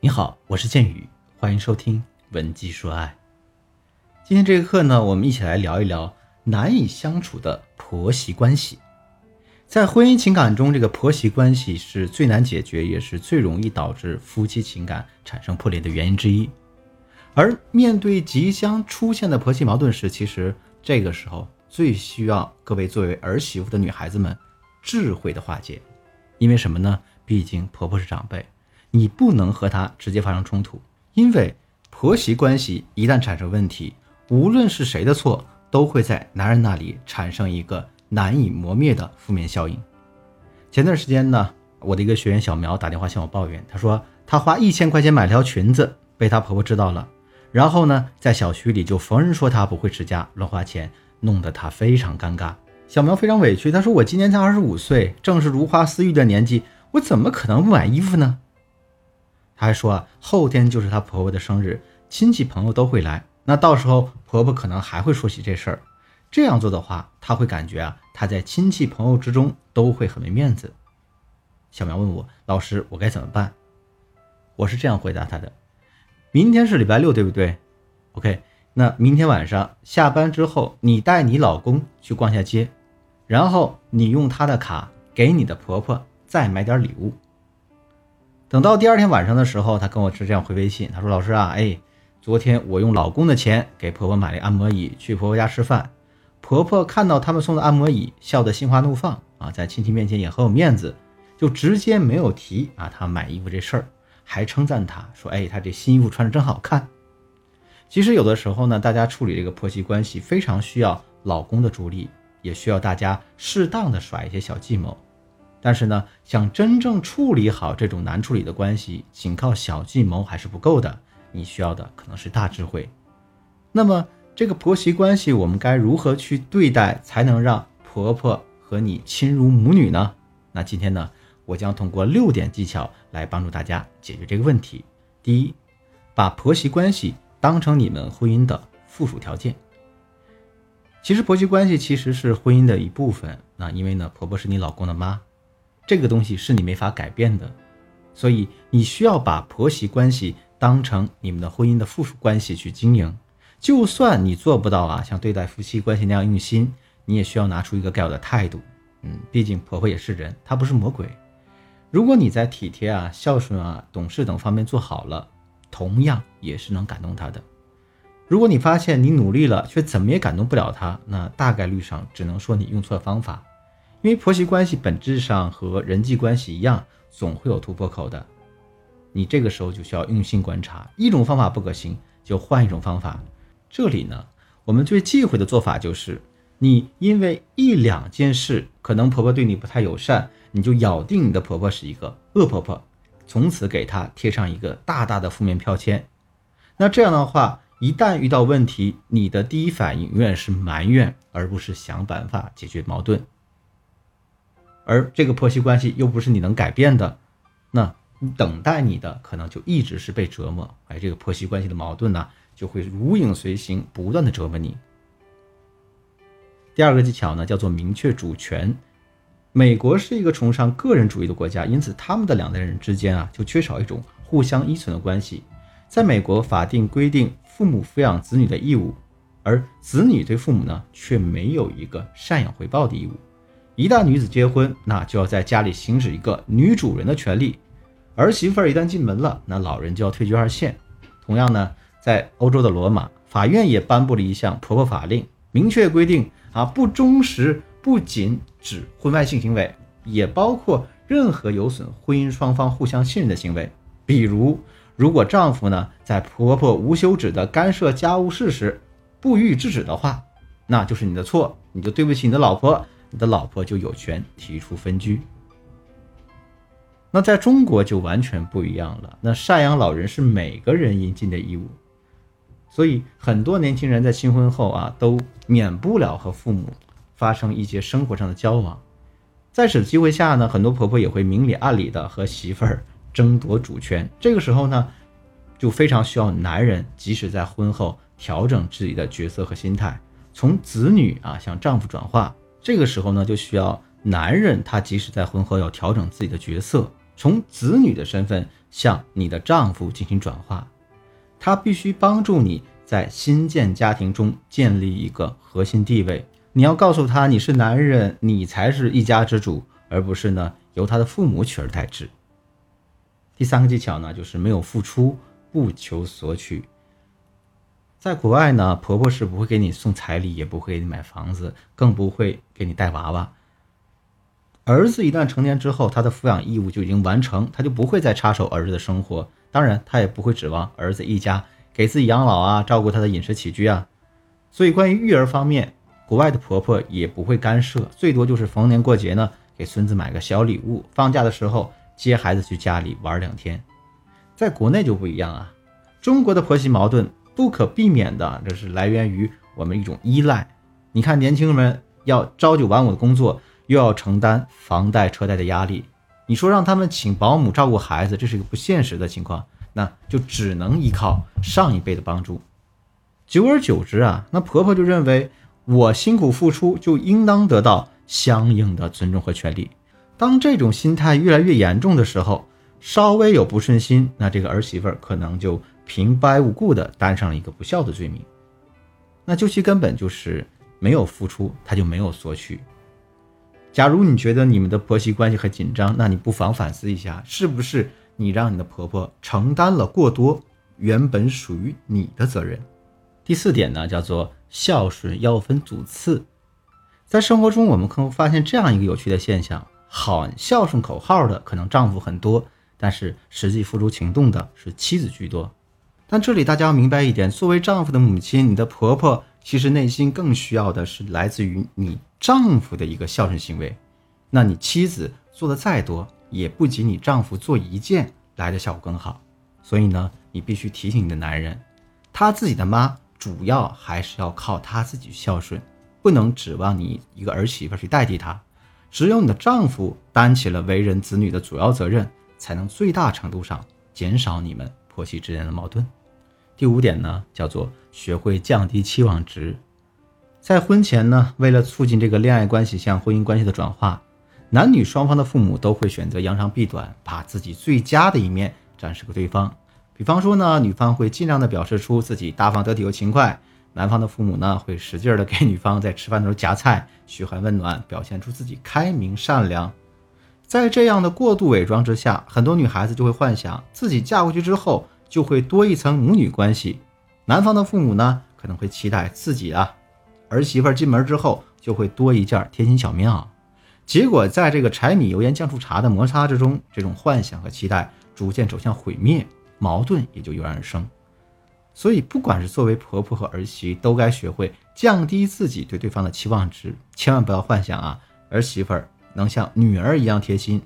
你好，我是剑宇，欢迎收听文姬说爱。今天这个课呢，我们一起来聊一聊难以相处的婆媳关系。在婚姻情感中，这个婆媳关系是最难解决，也是最容易导致夫妻情感产生破裂的原因之一。而面对即将出现的婆媳矛盾时，其实这个时候最需要各位作为儿媳妇的女孩子们智慧的化解。因为什么呢？毕竟婆婆是长辈。你不能和他直接发生冲突，因为婆媳关系一旦产生问题，无论是谁的错，都会在男人那里产生一个难以磨灭的负面效应。前段时间呢，我的一个学员小苗打电话向我抱怨，她说她花一千块钱买条裙子，被她婆婆知道了，然后呢，在小区里就逢人说她不会持家，乱花钱，弄得她非常尴尬。小苗非常委屈，她说我今年才二十五岁，正是如花似玉的年纪，我怎么可能不买衣服呢？她还说啊，后天就是她婆婆的生日，亲戚朋友都会来，那到时候婆婆可能还会说起这事儿。这样做的话，她会感觉啊，她在亲戚朋友之中都会很没面子。小苗问我，老师，我该怎么办？我是这样回答她的：明天是礼拜六，对不对？OK，那明天晚上下班之后，你带你老公去逛下街，然后你用他的卡给你的婆婆再买点礼物。等到第二天晚上的时候，她跟我是这样回微信，她说：“老师啊，哎，昨天我用老公的钱给婆婆买了按摩椅，去婆婆家吃饭，婆婆看到他们送的按摩椅，笑得心花怒放啊，在亲戚面前也很有面子，就直接没有提啊她买衣服这事儿，还称赞她说：哎，她这新衣服穿着真好看。其实有的时候呢，大家处理这个婆媳关系非常需要老公的助力，也需要大家适当的耍一些小计谋。”但是呢，想真正处理好这种难处理的关系，仅靠小计谋还是不够的。你需要的可能是大智慧。那么，这个婆媳关系我们该如何去对待，才能让婆婆和你亲如母女呢？那今天呢，我将通过六点技巧来帮助大家解决这个问题。第一，把婆媳关系当成你们婚姻的附属条件。其实，婆媳关系其实是婚姻的一部分。那因为呢，婆婆是你老公的妈。这个东西是你没法改变的，所以你需要把婆媳关系当成你们的婚姻的附属关系去经营。就算你做不到啊，像对待夫妻关系那样用心，你也需要拿出一个该有的态度。嗯，毕竟婆婆也是人，她不是魔鬼。如果你在体贴啊、孝顺啊、懂事等方面做好了，同样也是能感动她的。如果你发现你努力了，却怎么也感动不了她，那大概率上只能说你用错了方法。因为婆媳关系本质上和人际关系一样，总会有突破口的。你这个时候就需要用心观察，一种方法不可行，就换一种方法。这里呢，我们最忌讳的做法就是，你因为一两件事，可能婆婆对你不太友善，你就咬定你的婆婆是一个恶婆婆，从此给她贴上一个大大的负面标签。那这样的话，一旦遇到问题，你的第一反应永远是埋怨，而不是想办法解决矛盾。而这个婆媳关系又不是你能改变的，那等待你的可能就一直是被折磨。哎，这个婆媳关系的矛盾呢，就会如影随形，不断的折磨你。第二个技巧呢，叫做明确主权。美国是一个崇尚个人主义的国家，因此他们的两代人之间啊，就缺少一种互相依存的关系。在美国，法定规定父母抚养子女的义务，而子女对父母呢，却没有一个赡养回报的义务。一旦女子结婚，那就要在家里行使一个女主人的权利。儿媳妇儿一旦进门了，那老人就要退居二线。同样呢，在欧洲的罗马，法院也颁布了一项婆婆法令，明确规定啊，不忠实不仅指婚外性行为，也包括任何有损婚姻双方互相信任的行为。比如，如果丈夫呢在婆婆无休止的干涉家务事时不予以制止的话，那就是你的错，你就对不起你的老婆。你的老婆就有权提出分居。那在中国就完全不一样了。那赡养老人是每个人应尽的义务，所以很多年轻人在新婚后啊，都免不了和父母发生一些生活上的交往。在此机会下呢，很多婆婆也会明里暗里的和媳妇儿争夺主权。这个时候呢，就非常需要男人及时在婚后调整自己的角色和心态，从子女啊向丈夫转化。这个时候呢，就需要男人他即使在婚后要调整自己的角色，从子女的身份向你的丈夫进行转化。他必须帮助你在新建家庭中建立一个核心地位。你要告诉他你是男人，你才是一家之主，而不是呢由他的父母取而代之。第三个技巧呢，就是没有付出，不求索取。在国外呢，婆婆是不会给你送彩礼，也不会给你买房子，更不会给你带娃娃。儿子一旦成年之后，他的抚养义务就已经完成，他就不会再插手儿子的生活。当然，他也不会指望儿子一家给自己养老啊，照顾他的饮食起居啊。所以，关于育儿方面，国外的婆婆也不会干涉，最多就是逢年过节呢，给孙子买个小礼物，放假的时候接孩子去家里玩两天。在国内就不一样啊，中国的婆媳矛盾。不可避免的，这是来源于我们一种依赖。你看，年轻人们要朝九晚五的工作，又要承担房贷车贷的压力，你说让他们请保姆照顾孩子，这是一个不现实的情况，那就只能依靠上一辈的帮助。久而久之啊，那婆婆就认为我辛苦付出就应当得到相应的尊重和权利。当这种心态越来越严重的时候，稍微有不顺心，那这个儿媳妇儿可能就。平白无故的担上了一个不孝的罪名，那究其根本就是没有付出，他就没有索取。假如你觉得你们的婆媳关系很紧张，那你不妨反思一下，是不是你让你的婆婆承担了过多原本属于你的责任？第四点呢，叫做孝顺要分主次。在生活中，我们可能发现这样一个有趣的现象：喊孝顺口号的可能丈夫很多，但是实际付出行动的是妻子居多。但这里大家要明白一点，作为丈夫的母亲，你的婆婆其实内心更需要的是来自于你丈夫的一个孝顺行为。那你妻子做的再多，也不及你丈夫做一件来的效果更好。所以呢，你必须提醒你的男人，他自己的妈主要还是要靠他自己孝顺，不能指望你一个儿媳妇去代替他。只有你的丈夫担起了为人子女的主要责任，才能最大程度上减少你们婆媳之间的矛盾。第五点呢，叫做学会降低期望值。在婚前呢，为了促进这个恋爱关系向婚姻关系的转化，男女双方的父母都会选择扬长避短，把自己最佳的一面展示给对方。比方说呢，女方会尽量的表示出自己大方得体又勤快，男方的父母呢会使劲的给女方在吃饭的时候夹菜，嘘寒问暖，表现出自己开明善良。在这样的过度伪装之下，很多女孩子就会幻想自己嫁过去之后。就会多一层母女关系，男方的父母呢可能会期待自己啊儿媳妇进门之后就会多一件贴心小棉袄，结果在这个柴米油盐酱醋茶的摩擦之中，这种幻想和期待逐渐走向毁灭，矛盾也就油然而生。所以，不管是作为婆婆和儿媳，都该学会降低自己对对方的期望值，千万不要幻想啊儿媳妇能像女儿一样贴心，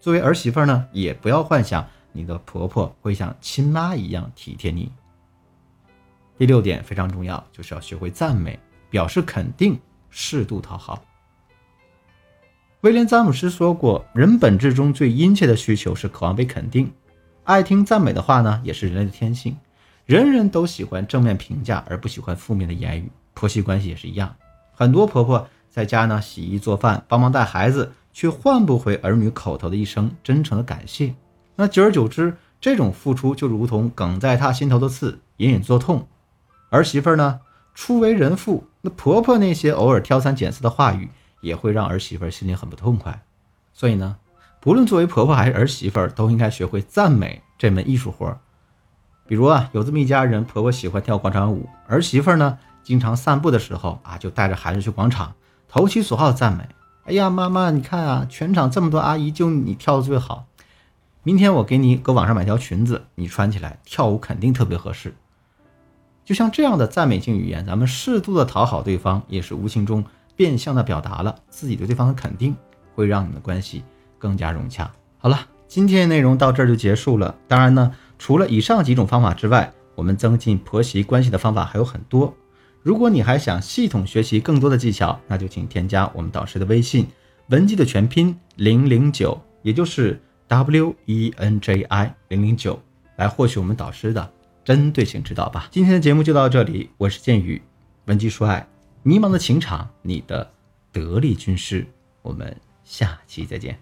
作为儿媳妇呢，也不要幻想。你的婆婆会像亲妈一样体贴你。第六点非常重要，就是要学会赞美，表示肯定，适度讨好。威廉·詹姆斯说过，人本质中最殷切的需求是渴望被肯定，爱听赞美的话呢，也是人类的天性。人人都喜欢正面评价，而不喜欢负面的言语。婆媳关系也是一样，很多婆婆在家呢洗衣做饭，帮忙带孩子，却换不回儿女口头的一声真诚的感谢。那久而久之，这种付出就如同梗在他心头的刺，隐隐作痛。儿媳妇呢，初为人妇，那婆婆那些偶尔挑三拣四的话语，也会让儿媳妇心里很不痛快。所以呢，不论作为婆婆还是儿媳妇，都应该学会赞美这门艺术活。比如啊，有这么一家人，婆婆喜欢跳广场舞，儿媳妇呢，经常散步的时候啊，就带着孩子去广场，投其所好赞美：“哎呀，妈妈，你看啊，全场这么多阿姨，就你跳的最好。”明天我给你搁网上买条裙子，你穿起来跳舞肯定特别合适。就像这样的赞美性语言，咱们适度的讨好对方，也是无形中变相的表达了自己对对方的肯定，会让你们的关系更加融洽。好了，今天的内容到这儿就结束了。当然呢，除了以上几种方法之外，我们增进婆媳关系的方法还有很多。如果你还想系统学习更多的技巧，那就请添加我们导师的微信文姬的全拼零零九，也就是。W E N J I 零零九来获取我们导师的针对性指导吧。今天的节目就到这里，我是剑宇，文姬说爱，迷茫的情场，你的得力军师。我们下期再见。